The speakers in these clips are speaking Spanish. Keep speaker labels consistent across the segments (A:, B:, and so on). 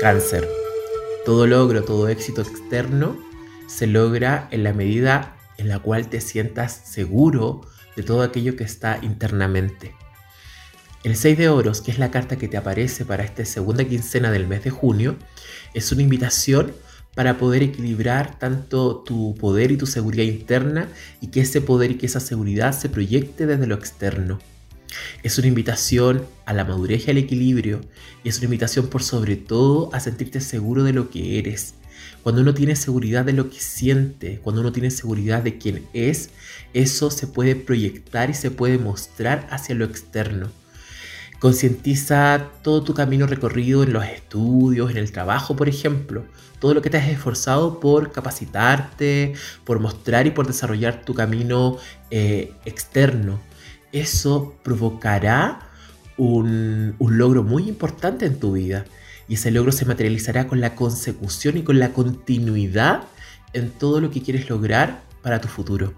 A: Cáncer. Todo logro, todo éxito externo se logra en la medida en la cual te sientas seguro de todo aquello que está internamente. El 6 de oros, que es la carta que te aparece para esta segunda quincena del mes de junio, es una invitación para poder equilibrar tanto tu poder y tu seguridad interna y que ese poder y que esa seguridad se proyecte desde lo externo. Es una invitación a la madurez y al equilibrio y es una invitación por sobre todo a sentirte seguro de lo que eres. Cuando uno tiene seguridad de lo que siente, cuando uno tiene seguridad de quién es, eso se puede proyectar y se puede mostrar hacia lo externo. Concientiza todo tu camino recorrido en los estudios, en el trabajo, por ejemplo. Todo lo que te has esforzado por capacitarte, por mostrar y por desarrollar tu camino eh, externo. Eso provocará un, un logro muy importante en tu vida. Y ese logro se materializará con la consecución y con la continuidad en todo lo que quieres lograr para tu futuro.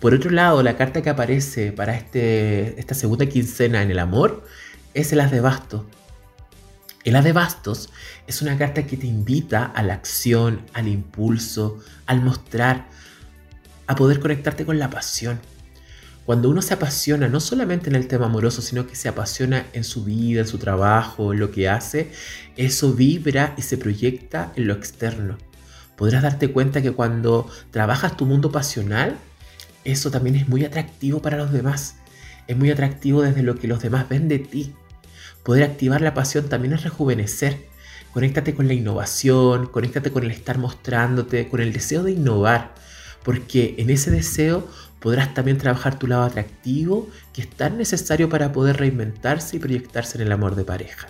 A: Por otro lado, la carta que aparece para este, esta segunda quincena en el amor es el as de bastos. El as de bastos es una carta que te invita a la acción, al impulso, al mostrar, a poder conectarte con la pasión. Cuando uno se apasiona no solamente en el tema amoroso, sino que se apasiona en su vida, en su trabajo, en lo que hace, eso vibra y se proyecta en lo externo. Podrás darte cuenta que cuando trabajas tu mundo pasional, eso también es muy atractivo para los demás. Es muy atractivo desde lo que los demás ven de ti. Poder activar la pasión también es rejuvenecer. Conéctate con la innovación, conéctate con el estar mostrándote, con el deseo de innovar, porque en ese deseo podrás también trabajar tu lado atractivo que es tan necesario para poder reinventarse y proyectarse en el amor de pareja.